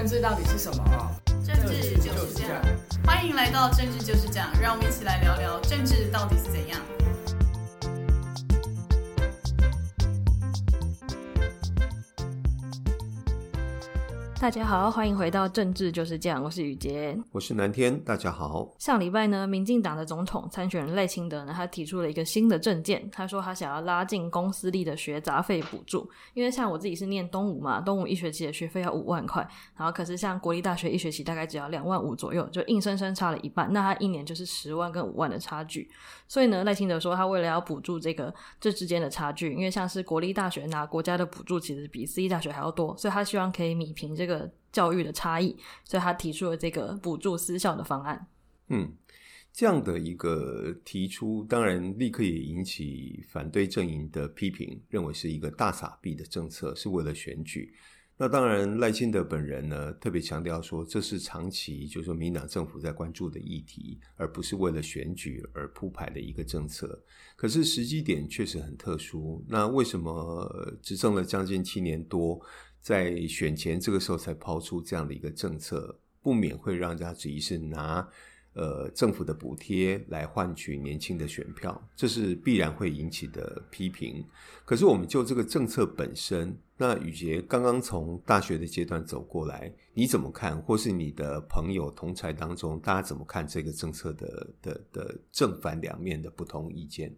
政治到底是什么？政治就是这样。欢迎来到政治就是这样，让我们一起来聊聊政治到底是怎样。大家好，欢迎回到政治就是这样，我是雨洁，我是南天，大家好。上礼拜呢，民进党的总统参选人赖清德呢，他提出了一个新的政见，他说他想要拉近公私立的学杂费补助，因为像我自己是念东吴嘛，东吴一学期的学费要五万块，然后可是像国立大学一学期大概只要两万五左右，就硬生生差了一半，那他一年就是十万跟五万的差距。所以呢，赖清德说他为了要补助这个这之间的差距，因为像是国立大学拿国家的补助其实比私立大学还要多，所以他希望可以弭平这个。教育的差异，所以他提出了这个补助私校的方案。嗯，这样的一个提出，当然立刻也引起反对阵营的批评，认为是一个大傻逼的政策，是为了选举。那当然，赖清德本人呢，特别强调说，这是长期就是说民党政府在关注的议题，而不是为了选举而铺排的一个政策。可是时机点确实很特殊。那为什么执政了将近七年多？在选前这个时候才抛出这样的一个政策，不免会让人家质疑是拿呃政府的补贴来换取年轻的选票，这是必然会引起的批评。可是我们就这个政策本身，那宇杰刚刚从大学的阶段走过来，你怎么看？或是你的朋友同才当中，大家怎么看这个政策的的的正反两面的不同意见？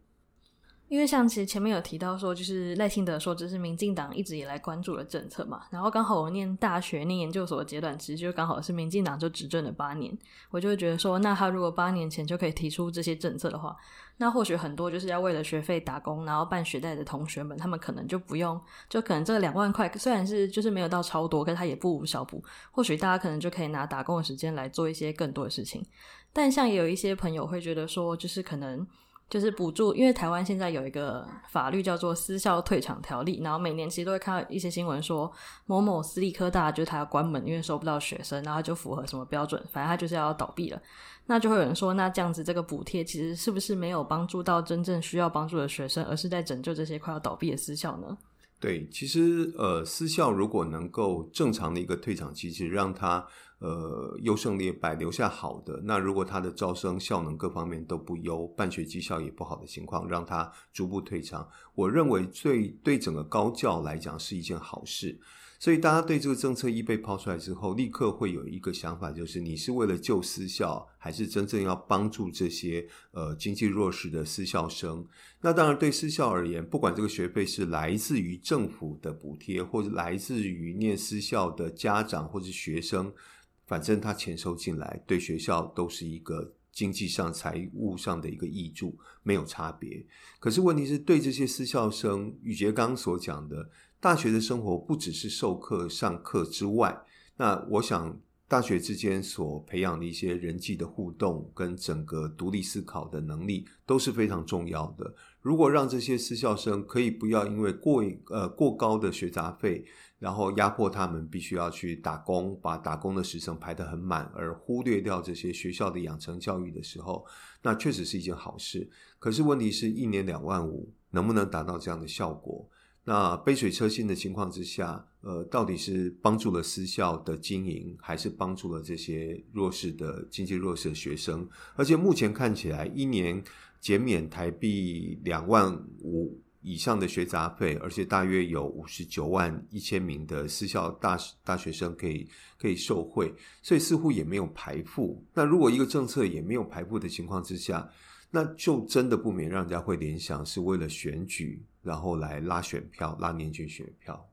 因为像其实前面有提到说，就是赖清德说这是民进党一直以来关注的政策嘛，然后刚好我念大学、念研究所的阶段，其实就刚好是民进党就执政了八年，我就会觉得说，那他如果八年前就可以提出这些政策的话，那或许很多就是要为了学费打工，然后办学贷的同学们，他们可能就不用，就可能这两万块虽然是就是没有到超多，可是他也不无小补，或许大家可能就可以拿打工的时间来做一些更多的事情。但像也有一些朋友会觉得说，就是可能。就是补助，因为台湾现在有一个法律叫做私校退场条例，然后每年其实都会看到一些新闻说某某私立科大就是他要关门，因为收不到学生，然后就符合什么标准，反正他就是要倒闭了。那就会有人说，那这样子这个补贴其实是不是没有帮助到真正需要帮助的学生，而是在拯救这些快要倒闭的私校呢？对，其实呃，私校如果能够正常的一个退场机制，让他。呃，优胜劣败，留下好的。那如果他的招生效能各方面都不优，办学绩效也不好的情况，让他逐步退场，我认为最对整个高教来讲是一件好事。所以大家对这个政策一被抛出来之后，立刻会有一个想法，就是你是为了救私校，还是真正要帮助这些呃经济弱势的私校生？那当然，对私校而言，不管这个学费是来自于政府的补贴，或者来自于念私校的家长或是学生。反正他钱收进来，对学校都是一个经济上、财务上的一个益助，没有差别。可是问题是对这些私校生，宇杰刚所讲的，大学的生活不只是授课、上课之外，那我想大学之间所培养的一些人际的互动跟整个独立思考的能力都是非常重要的。如果让这些私校生可以不要因为过呃过高的学杂费，然后压迫他们必须要去打工，把打工的时程排得很满，而忽略掉这些学校的养成教育的时候，那确实是一件好事。可是问题是一年两万五能不能达到这样的效果？那杯水车薪的情况之下，呃，到底是帮助了私校的经营，还是帮助了这些弱势的经济弱势的学生？而且目前看起来，一年减免台币两万五。以上的学杂费，而且大约有五十九万一千名的私校大大学生可以可以受惠，所以似乎也没有排付。那如果一个政策也没有排付的情况之下，那就真的不免让人家会联想是为了选举，然后来拉选票、拉年轻选票。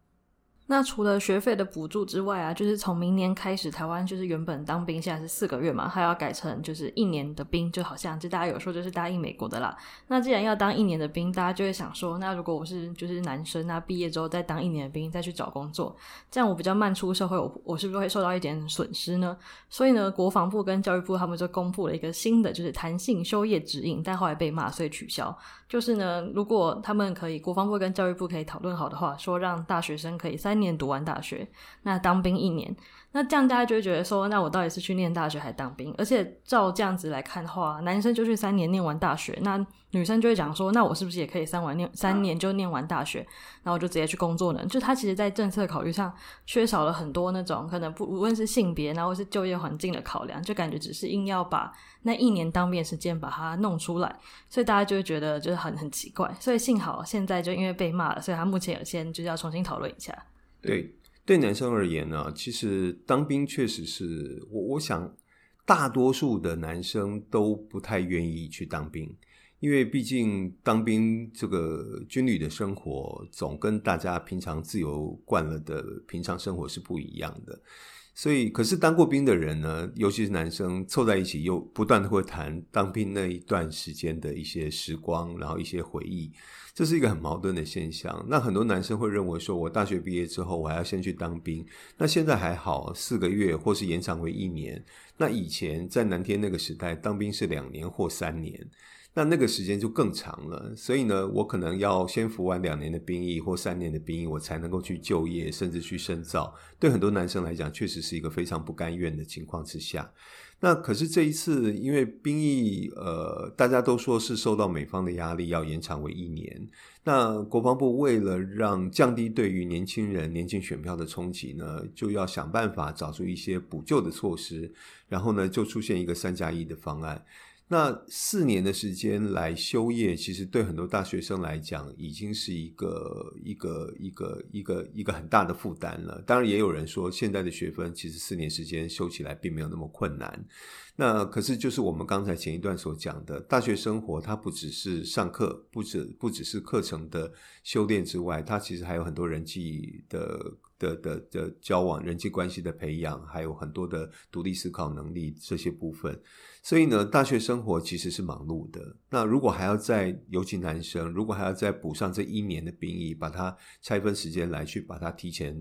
那除了学费的补助之外啊，就是从明年开始，台湾就是原本当兵现在是四个月嘛，还要改成就是一年的兵，就好像就大家有说就是答应美国的啦。那既然要当一年的兵，大家就会想说，那如果我是就是男生，那毕业之后再当一年的兵，再去找工作，这样我比较慢出社会，我我是不是会受到一点损失呢？所以呢，国防部跟教育部他们就公布了一个新的就是弹性休业指引，但后来被骂，所以取消。就是呢，如果他们可以，国防部跟教育部可以讨论好的话，说让大学生可以三年读完大学，那当兵一年，那这样大家就会觉得说，那我到底是去念大学还是当兵？而且照这样子来看的话，男生就去三年念完大学，那女生就会讲说，那我是不是也可以三完念三年就念完大学，然后我就直接去工作呢？就他其实，在政策考虑上缺少了很多那种可能不无论是性别，然后是就业环境的考量，就感觉只是硬要把那一年当兵的时间把它弄出来，所以大家就会觉得就是很很奇怪。所以幸好现在就因为被骂了，所以他目前有先就是要重新讨论一下。对。对男生而言呢，其实当兵确实是我，我想大多数的男生都不太愿意去当兵，因为毕竟当兵这个军旅的生活总跟大家平常自由惯了的平常生活是不一样的。所以，可是当过兵的人呢，尤其是男生凑在一起，又不断的会谈当兵那一段时间的一些时光，然后一些回忆，这是一个很矛盾的现象。那很多男生会认为说，我大学毕业之后，我还要先去当兵。那现在还好，四个月或是延长为一年。那以前在南天那个时代，当兵是两年或三年。那那个时间就更长了，所以呢，我可能要先服完两年的兵役或三年的兵役，我才能够去就业，甚至去深造。对很多男生来讲，确实是一个非常不甘愿的情况之下。那可是这一次，因为兵役，呃，大家都说是受到美方的压力，要延长为一年。那国防部为了让降低对于年轻人、年轻选票的冲击呢，就要想办法找出一些补救的措施，然后呢，就出现一个三加一的方案。那四年的时间来修业，其实对很多大学生来讲，已经是一个一个一个一个一个很大的负担了。当然，也有人说，现在的学分其实四年时间修起来并没有那么困难。那可是就是我们刚才前一段所讲的，大学生活它不只是上课，不只不只是课程的修炼之外，它其实还有很多人际的的的的交往、人际关系的培养，还有很多的独立思考能力这些部分。所以呢，大学生活其实是忙碌的。那如果还要再，尤其男生，如果还要再补上这一年的兵役，把它拆分时间来去把它提前，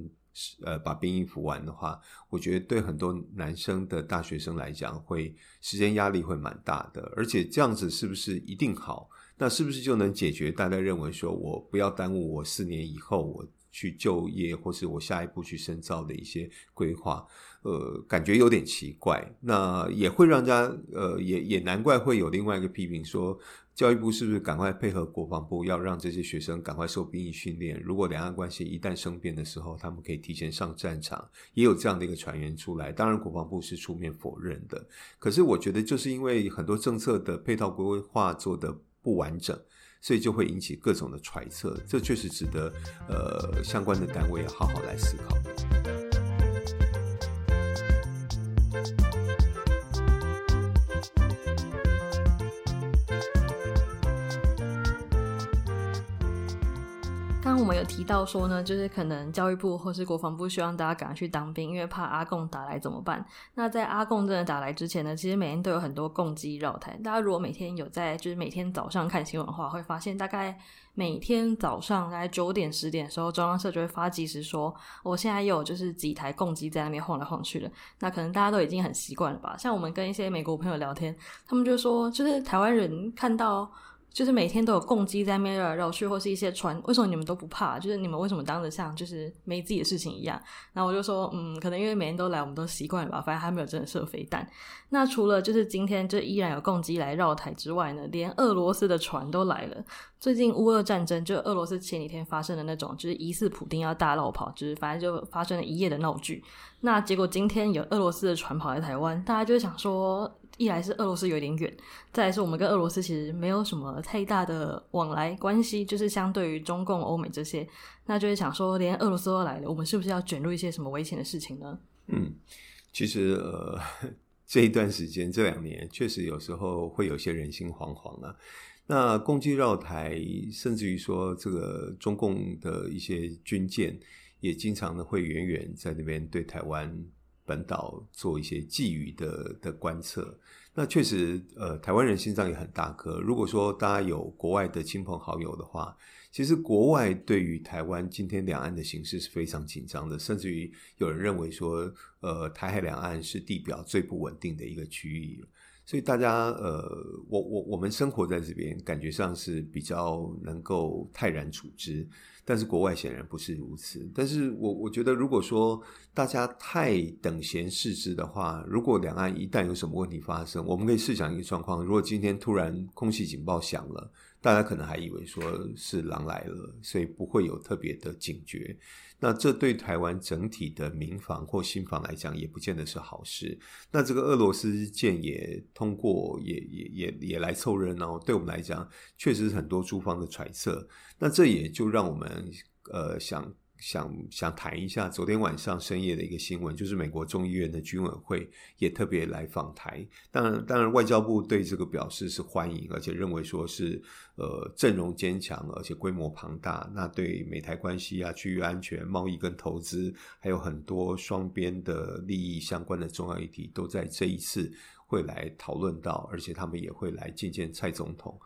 呃，把兵役服完的话，我觉得对很多男生的大学生来讲，会时间压力会蛮大的。而且这样子是不是一定好？那是不是就能解决大家认为说我不要耽误我四年以后我去就业，或是我下一步去深造的一些规划？呃，感觉有点奇怪，那也会让人家呃，也也难怪会有另外一个批评说，教育部是不是赶快配合国防部，要让这些学生赶快受兵役训练？如果两岸关系一旦生变的时候，他们可以提前上战场，也有这样的一个传言出来。当然，国防部是出面否认的。可是，我觉得就是因为很多政策的配套规划做得不完整，所以就会引起各种的揣测。这确实值得呃相关的单位要好好来思考。我们有提到说呢，就是可能教育部或是国防部希望大家赶快去当兵，因为怕阿共打来怎么办？那在阿共真的打来之前呢，其实每天都有很多共机绕台。大家如果每天有在，就是每天早上看新闻的话，会发现大概每天早上大概九点十点的时候，中央社就会发即时说，我现在有就是几台共机在那边晃来晃去的。那可能大家都已经很习惯了吧？像我们跟一些美国朋友聊天，他们就说，就是台湾人看到。就是每天都有共机在那边绕来绕去，或是一些船，为什么你们都不怕？就是你们为什么当得像就是没自己的事情一样？然后我就说，嗯，可能因为每天都来，我们都习惯了吧。反正还没有真的射飞弹。那除了就是今天就依然有共机来绕台之外呢，连俄罗斯的船都来了。最近乌俄战争，就俄罗斯前几天发生的那种，就是疑似普丁要大落跑，就是反正就发生了一夜的闹剧。那结果今天有俄罗斯的船跑来台湾，大家就想说。一来是俄罗斯有点远，再来是我们跟俄罗斯其实没有什么太大的往来关系，就是相对于中共、欧美这些，那就是想说，连俄罗斯都来了，我们是不是要卷入一些什么危险的事情呢？嗯，其实呃，这一段时间这两年确实有时候会有些人心惶惶啊。那共机绕台，甚至于说这个中共的一些军舰，也经常的会远远在那边对台湾。本岛做一些觊觎的的观测，那确实，呃，台湾人心脏也很大颗。如果说大家有国外的亲朋好友的话，其实国外对于台湾今天两岸的形势是非常紧张的，甚至于有人认为说，呃，台海两岸是地表最不稳定的一个区域。所以大家，呃，我我我们生活在这边，感觉上是比较能够泰然处之。但是国外显然不是如此。但是我我觉得，如果说大家太等闲视之的话，如果两岸一旦有什么问题发生，我们可以试想一个状况：如果今天突然空气警报响了，大家可能还以为说是狼来了，所以不会有特别的警觉。那这对台湾整体的民房或新房来讲，也不见得是好事。那这个俄罗斯舰也通过，也也也也来凑热闹，对我们来讲，确实是很多诸方的揣测。那这也就让我们呃想。想想谈一下昨天晚上深夜的一个新闻，就是美国众议院的军委会也特别来访台。当然，当然外交部对这个表示是欢迎，而且认为说是呃阵容坚强，而且规模庞大。那对美台关系啊、区域安全、贸易跟投资，还有很多双边的利益相关的重要议题，都在这一次会来讨论到，而且他们也会来见见蔡总统。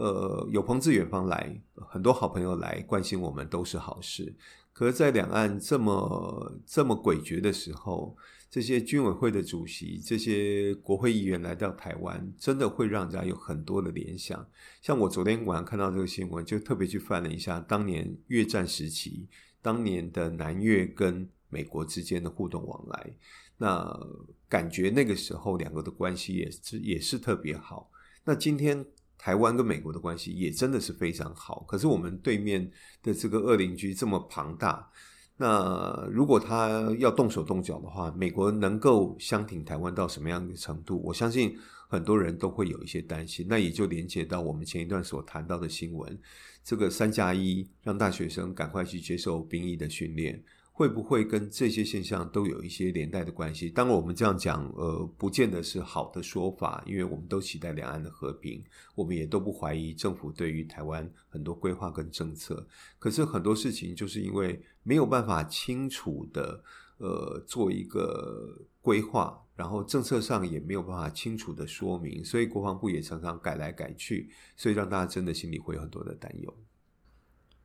呃，有朋自远方来，很多好朋友来关心我们都是好事。可是，在两岸这么这么诡谲的时候，这些军委会的主席、这些国会议员来到台湾，真的会让人家有很多的联想。像我昨天晚上看到这个新闻，就特别去翻了一下当年越战时期，当年的南越跟美国之间的互动往来，那感觉那个时候两个的关系也是也是特别好。那今天。台湾跟美国的关系也真的是非常好，可是我们对面的这个恶邻居这么庞大，那如果他要动手动脚的话，美国能够相挺台湾到什么样的程度？我相信很多人都会有一些担心。那也就连接到我们前一段所谈到的新闻，这个三加一让大学生赶快去接受兵役的训练。会不会跟这些现象都有一些连带的关系？当然，我们这样讲，呃，不见得是好的说法，因为我们都期待两岸的和平，我们也都不怀疑政府对于台湾很多规划跟政策。可是很多事情就是因为没有办法清楚的，呃，做一个规划，然后政策上也没有办法清楚的说明，所以国防部也常常改来改去，所以让大家真的心里会有很多的担忧。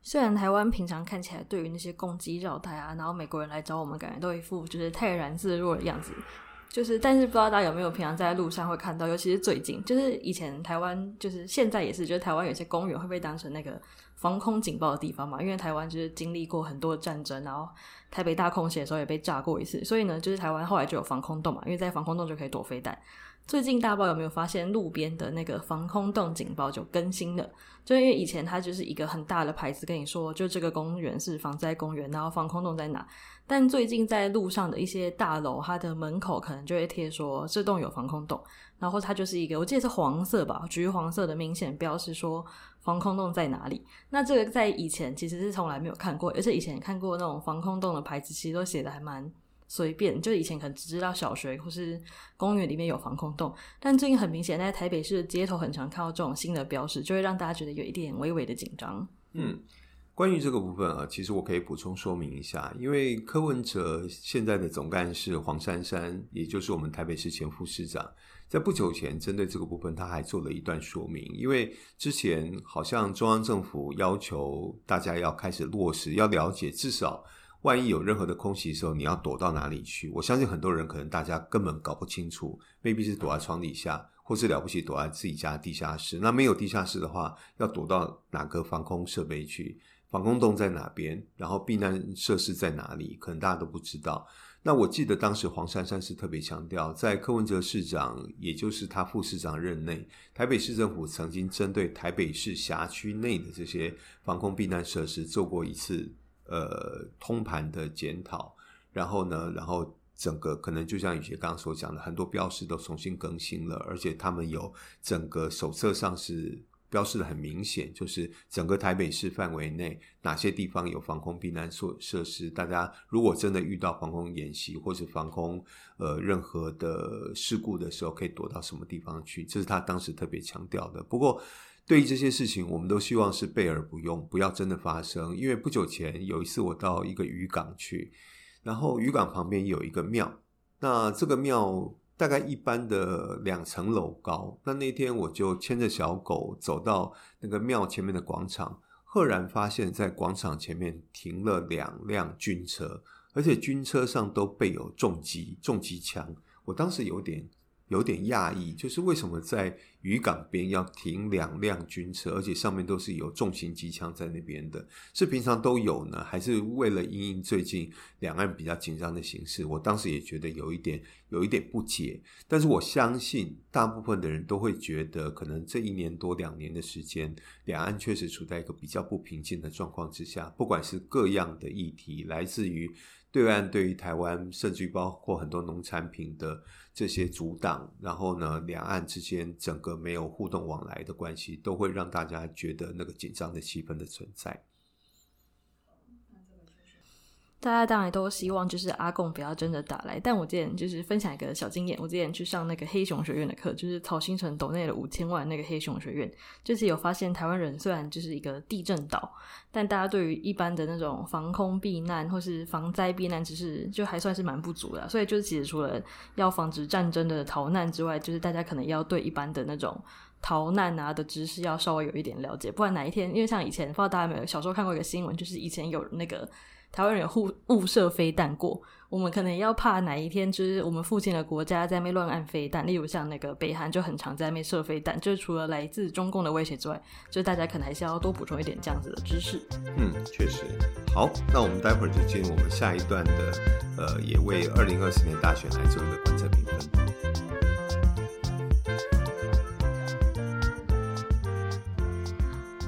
虽然台湾平常看起来对于那些攻击绕台啊，然后美国人来找我们，感觉都一副就是泰然自若的样子，就是但是不知道大家有没有平常在路上会看到，尤其是最近，就是以前台湾就是现在也是，就是台湾有些公园会被当成那个防空警报的地方嘛，因为台湾就是经历过很多战争，然后台北大空袭的时候也被炸过一次，所以呢，就是台湾后来就有防空洞嘛，因为在防空洞就可以躲飞弹。最近大报有没有发现路边的那个防空洞警报就更新了？就因为以前它就是一个很大的牌子跟你说，就这个公园是防灾公园，然后防空洞在哪。但最近在路上的一些大楼，它的门口可能就会贴说这栋有防空洞，然后它就是一个我记得是黄色吧，橘黄色的明显标示说防空洞在哪里。那这个在以前其实是从来没有看过，而且以前看过那种防空洞的牌子，其实都写的还蛮。随便，就以前可能只知道小学或是公园里面有防空洞，但最近很明显，在台北市的街头很常看到这种新的标识，就会让大家觉得有一点微微的紧张。嗯，关于这个部分啊，其实我可以补充说明一下，因为柯文哲现在的总干事黄珊珊，也就是我们台北市前副市长，在不久前针对这个部分，他还做了一段说明，因为之前好像中央政府要求大家要开始落实，要了解至少。万一有任何的空袭的时候，你要躲到哪里去？我相信很多人可能大家根本搞不清楚，maybe 是躲在床底下，或是了不起躲在自己家地下室。那没有地下室的话，要躲到哪个防空设备去？防空洞在哪边？然后避难设施在哪里？可能大家都不知道。那我记得当时黄珊珊是特别强调，在柯文哲市长，也就是他副市长任内，台北市政府曾经针对台北市辖区内的这些防空避难设施做过一次。呃，通盘的检讨，然后呢，然后整个可能就像雨杰刚刚所讲的，很多标示都重新更新了，而且他们有整个手册上是标示的很明显，就是整个台北市范围内哪些地方有防空避难所设施，大家如果真的遇到防空演习或者防空呃任何的事故的时候，可以躲到什么地方去，这是他当时特别强调的。不过，对于这些事情，我们都希望是备而不用，不要真的发生。因为不久前有一次，我到一个渔港去，然后渔港旁边有一个庙，那这个庙大概一般的两层楼高。那那天我就牵着小狗走到那个庙前面的广场，赫然发现，在广场前面停了两辆军车，而且军车上都备有重机、重机枪。我当时有点有点讶异，就是为什么在渔港边要停两辆军车，而且上面都是有重型机枪在那边的，是平常都有呢，还是为了因应最近两岸比较紧张的形势？我当时也觉得有一点有一点不解，但是我相信大部分的人都会觉得，可能这一年多两年的时间，两岸确实处在一个比较不平静的状况之下，不管是各样的议题，来自于。对岸对于台湾，甚至于包括很多农产品的这些阻挡，然后呢，两岸之间整个没有互动往来的关系，都会让大家觉得那个紧张的气氛的存在。大家当然都希望就是阿贡不要真的打来，但我之前就是分享一个小经验，我之前去上那个黑熊学院的课，就是曹兴诚抖内了五千万那个黑熊学院，就是有发现台湾人虽然就是一个地震岛，但大家对于一般的那种防空避难或是防灾避难知识就还算是蛮不足的，所以就是其实除了要防止战争的逃难之外，就是大家可能要对一般的那种逃难啊的知识要稍微有一点了解，不然哪一天，因为像以前不知道大家有没有小时候看过一个新闻，就是以前有那个。台湾人误误射飞弹过，我们可能要怕哪一天，就是我们附近的国家在那边乱按飞弹，例如像那个北韩就很常在那边射飞弹，就是除了来自中共的威胁之外，就是大家可能还是要多补充一点这样子的知识。嗯，确实。好，那我们待会儿就进入我们下一段的，呃，也为二零二四年大选来做一个观测评分。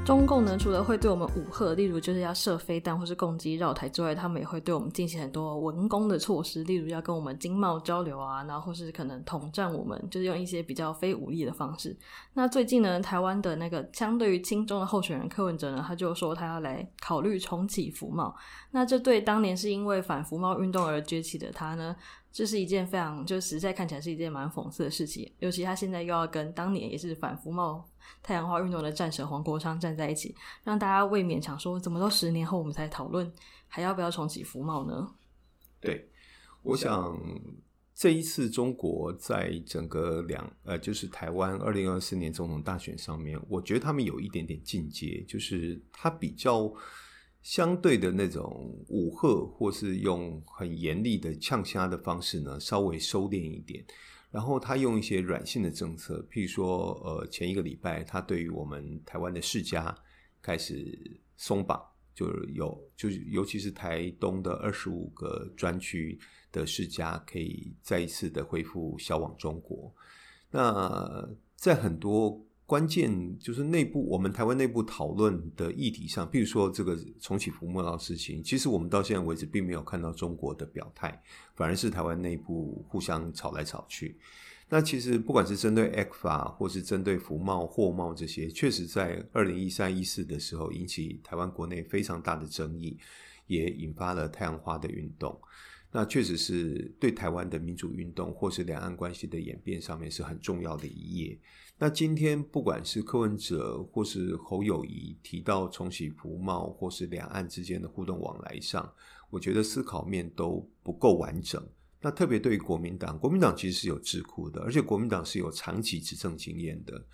中共呢，除了会对我们武吓，例如就是要射飞弹或是攻击绕台之外，他们也会对我们进行很多文攻的措施，例如要跟我们经贸交流啊，然后或是可能统战我们，就是用一些比较非武力的方式。那最近呢，台湾的那个相对于亲中的候选人柯文哲呢，他就说他要来考虑重启服贸。那这对当年是因为反服贸运动而崛起的他呢，这是一件非常就实在看起来是一件蛮讽刺的事情。尤其他现在又要跟当年也是反服贸。太阳花运动的战神黄国昌站在一起，让大家未免想说，怎么都十年后我们才讨论，还要不要重启服贸呢？对，我想这一次中国在整个两呃，就是台湾二零二四年总统大选上面，我觉得他们有一点点进阶，就是他比较相对的那种武吓，或是用很严厉的呛虾的方式呢，稍微收敛一点。然后他用一些软性的政策，譬如说，呃，前一个礼拜他对于我们台湾的世家开始松绑，就是有，就是尤其是台东的二十五个专区的世家可以再一次的恢复销往中国。那在很多。关键就是内部，我们台湾内部讨论的议题上，譬如说这个重启服贸的事情，其实我们到现在为止并没有看到中国的表态，反而是台湾内部互相吵来吵去。那其实不管是针对 ECFA 或是针对服贸、货贸这些，确实在二零一三一四的时候引起台湾国内非常大的争议，也引发了太阳花的运动。那确实是对台湾的民主运动或是两岸关系的演变上面是很重要的一页。那今天不管是柯文哲或是侯友宜提到重启服贸或是两岸之间的互动往来上，我觉得思考面都不够完整。那特别对于国民党，国民党其实是有智库的，而且国民党是有长期执政经验的。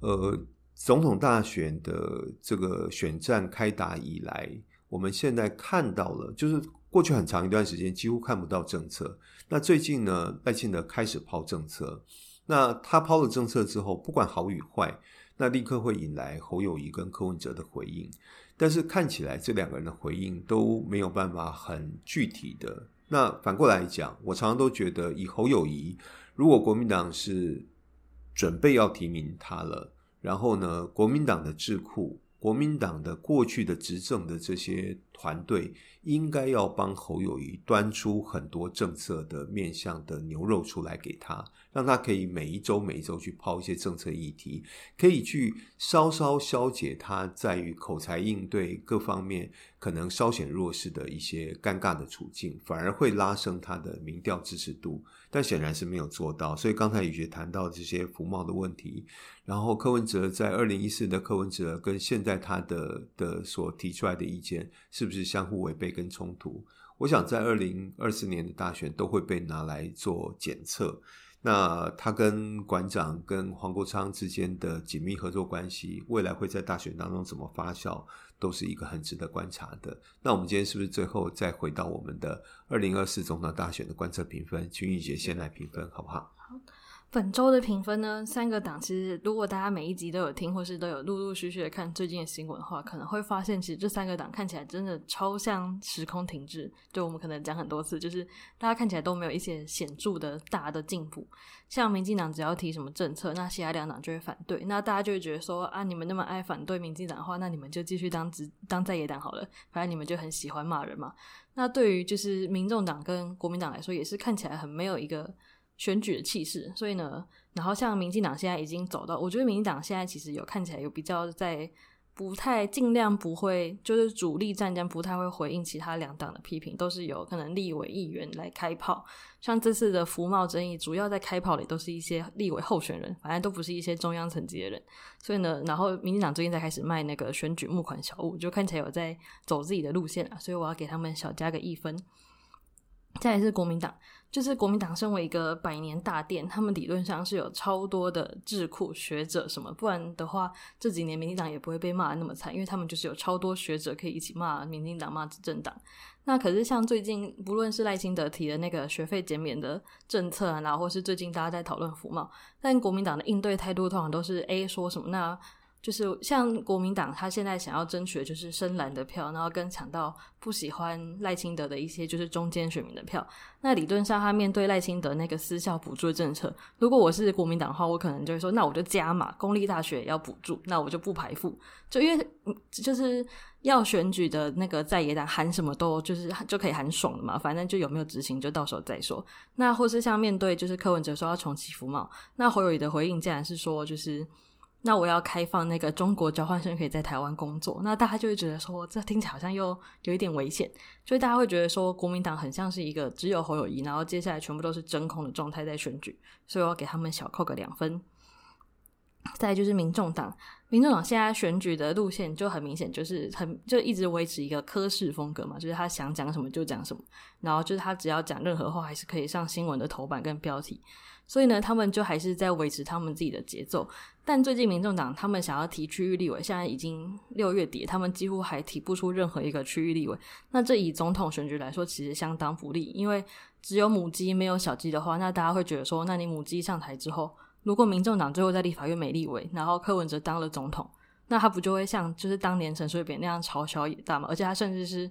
呃，总统大选的这个选战开打以来，我们现在看到了，就是。过去很长一段时间几乎看不到政策，那最近呢，赖清德开始抛政策。那他抛了政策之后，不管好与坏，那立刻会引来侯友谊跟柯文哲的回应。但是看起来这两个人的回应都没有办法很具体的。那反过来讲，我常常都觉得，以侯友谊，如果国民党是准备要提名他了，然后呢，国民党的智库。国民党的过去的执政的这些团队，应该要帮侯友谊端出很多政策的面向的牛肉出来给他，让他可以每一周每一周去抛一些政策议题，可以去稍稍消解他在于口才应对各方面可能稍显弱势的一些尴尬的处境，反而会拉升他的民调支持度。但显然是没有做到，所以刚才雨洁谈到这些服贸的问题，然后柯文哲在二零一四的柯文哲跟现在他的的所提出来的意见是不是相互违背跟冲突？我想在二零二四年的大选都会被拿来做检测。那他跟馆长跟黄国昌之间的紧密合作关系，未来会在大选当中怎么发酵？都是一个很值得观察的。那我们今天是不是最后再回到我们的二零二四总统大选的观测评分？请雨洁先来评分，好不好？好。本周的评分呢，三个党其实如果大家每一集都有听，或是都有陆陆续续的看最近的新闻的话，可能会发现其实这三个党看起来真的超像时空停滞。就我们可能讲很多次，就是大家看起来都没有一些显著的大的进步。像民进党只要提什么政策，那其他两党就会反对，那大家就会觉得说啊，你们那么爱反对民进党的话，那你们就继续当直当在野党好了，反正你们就很喜欢骂人嘛。那对于就是民众党跟国民党来说，也是看起来很没有一个。选举的气势，所以呢，然后像民进党现在已经走到，我觉得民进党现在其实有看起来有比较在不太尽量不会，就是主力战将不太会回应其他两党的批评，都是有可能立委议员来开炮。像这次的服贸争议，主要在开炮的都是一些立委候选人，反正都不是一些中央层级的人。所以呢，然后民进党最近在开始卖那个选举募款小物，就看起来有在走自己的路线啊，所以我要给他们小加个一分。再来是国民党。就是国民党身为一个百年大店，他们理论上是有超多的智库学者什么，不然的话这几年民进党也不会被骂得那么惨，因为他们就是有超多学者可以一起骂民进党、骂执政党。那可是像最近不论是赖清德提的那个学费减免的政策啊，然后或是最近大家在讨论服贸，但国民党的应对态度通常都是 A 说什么那。就是像国民党，他现在想要争取的就是深蓝的票，然后跟抢到不喜欢赖清德的一些就是中间选民的票。那理论上，他面对赖清德那个私校补助的政策，如果我是国民党的话，我可能就会说，那我就加码，公立大学也要补助，那我就不排富。就因为就是要选举的那个在野党喊什么都就是就可以喊爽了嘛，反正就有没有执行就到时候再说。那或是像面对就是柯文哲说要重启服贸，那侯友宜的回应竟然是说就是。那我要开放那个中国交换生可以在台湾工作，那大家就会觉得说，这听起来好像又有一点危险，所以大家会觉得说，国民党很像是一个只有侯友宜，然后接下来全部都是真空的状态在选举，所以我要给他们小扣个两分。再就是民众党，民众党现在选举的路线就很明显，就是很就一直维持一个科室风格嘛，就是他想讲什么就讲什么，然后就是他只要讲任何话，还是可以上新闻的头版跟标题。所以呢，他们就还是在维持他们自己的节奏。但最近民众党他们想要提区域立委，现在已经六月底，他们几乎还提不出任何一个区域立委。那这以总统选举来说，其实相当不利，因为只有母鸡没有小鸡的话，那大家会觉得说，那你母鸡上台之后，如果民众党最后在立法院没立委，然后柯文哲当了总统，那他不就会像就是当年陈水扁那样朝小野大吗？而且他甚至是。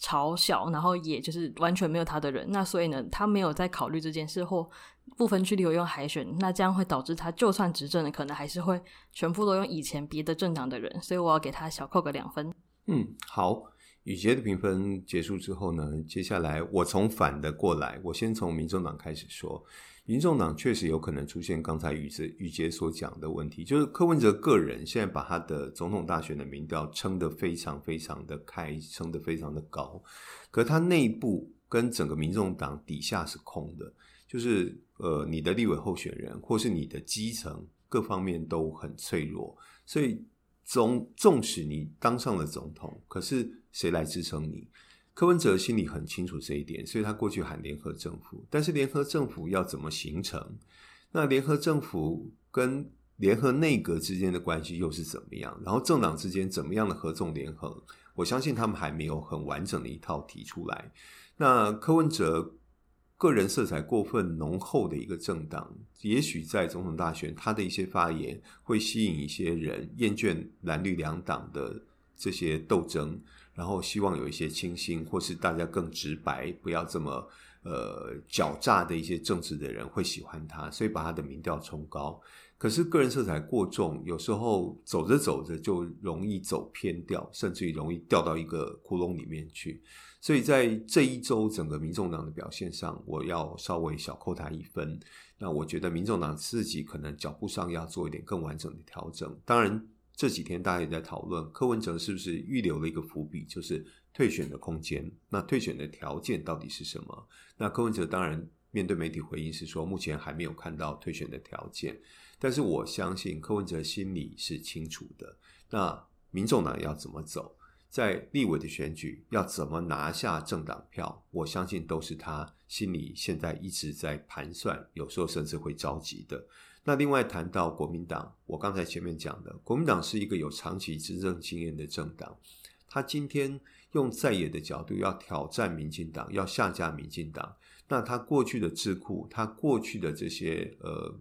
嘲笑，然后也就是完全没有他的人，那所以呢，他没有在考虑这件事，或不分区里有用海选，那这样会导致他就算执政了，可能还是会全部都用以前别的政党的人，所以我要给他小扣个两分。嗯，好，雨杰的评分结束之后呢，接下来我从反的过来，我先从民众党开始说。民众党确实有可能出现刚才宇哲宇杰所讲的问题，就是柯文哲个人现在把他的总统大选的民调撑得非常非常的开，撑得非常的高，可他内部跟整个民众党底下是空的，就是呃你的立委候选人或是你的基层各方面都很脆弱，所以总纵使你当上了总统，可是谁来支撑你？柯文哲心里很清楚这一点，所以他过去喊联合政府。但是联合政府要怎么形成？那联合政府跟联合内阁之间的关系又是怎么样？然后政党之间怎么样的合纵连横？我相信他们还没有很完整的一套提出来。那柯文哲个人色彩过分浓厚的一个政党，也许在总统大选，他的一些发言会吸引一些人厌倦蓝绿两党的这些斗争。然后希望有一些清新，或是大家更直白，不要这么呃狡诈的一些政治的人会喜欢他，所以把他的民调冲高。可是个人色彩过重，有时候走着走着就容易走偏掉，甚至于容易掉到一个窟窿里面去。所以在这一周整个民众党的表现上，我要稍微小扣他一分。那我觉得民众党自己可能脚步上要做一点更完整的调整。当然。这几天大家也在讨论柯文哲是不是预留了一个伏笔，就是退选的空间。那退选的条件到底是什么？那柯文哲当然面对媒体回应是说，目前还没有看到退选的条件。但是我相信柯文哲心里是清楚的。那民众党要怎么走，在立委的选举要怎么拿下政党票，我相信都是他心里现在一直在盘算，有时候甚至会着急的。那另外谈到国民党，我刚才前面讲的，国民党是一个有长期执政经验的政党，他今天用在野的角度要挑战民进党，要下架民进党，那他过去的智库，他过去的这些呃，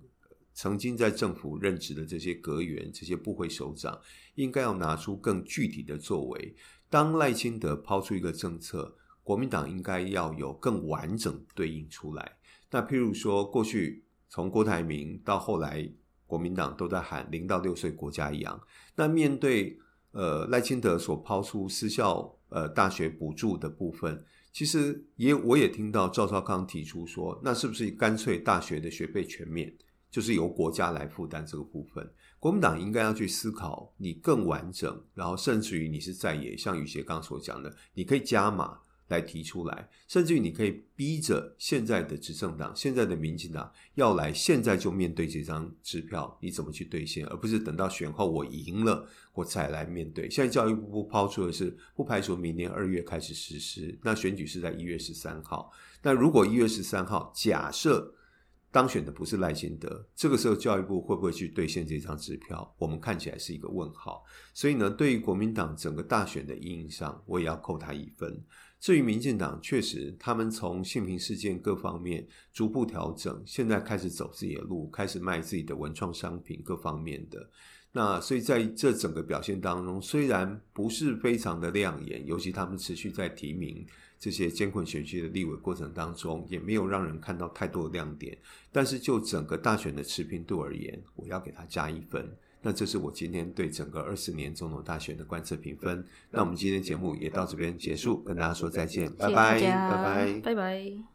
曾经在政府任职的这些阁员、这些部会首长，应该要拿出更具体的作为。当赖清德抛出一个政策，国民党应该要有更完整对应出来。那譬如说，过去从郭台铭到后来，国民党都在喊零到六岁国家养。那面对呃赖清德所抛出私校呃大学补助的部分，其实也我也听到赵少康提出说，那是不是干脆大学的学费全免，就是由国家来负担这个部分？国民党应该要去思考，你更完整，然后甚至于你是在野，像宇协刚所讲的，你可以加码。来提出来，甚至于你可以逼着现在的执政党、现在的民进党要来，现在就面对这张支票，你怎么去兑现，而不是等到选后我赢了我再来面对。现在教育部抛出的是不排除明年二月开始实施，那选举是在一月十三号。那如果一月十三号假设当选的不是赖清德，这个时候教育部会不会去兑现这张支票？我们看起来是一个问号。所以呢，对于国民党整个大选的印象，我也要扣他一分。至于民进党，确实他们从性平事件各方面逐步调整，现在开始走自己的路，开始卖自己的文创商品，各方面的。那所以在这整个表现当中，虽然不是非常的亮眼，尤其他们持续在提名这些艰困选区的立委过程当中，也没有让人看到太多的亮点。但是就整个大选的持平度而言，我要给他加一分。那这是我今天对整个二十年总统大选的观测评分。那我们今天节目也到这边结束，跟大家说再见，拜拜，拜拜，拜拜。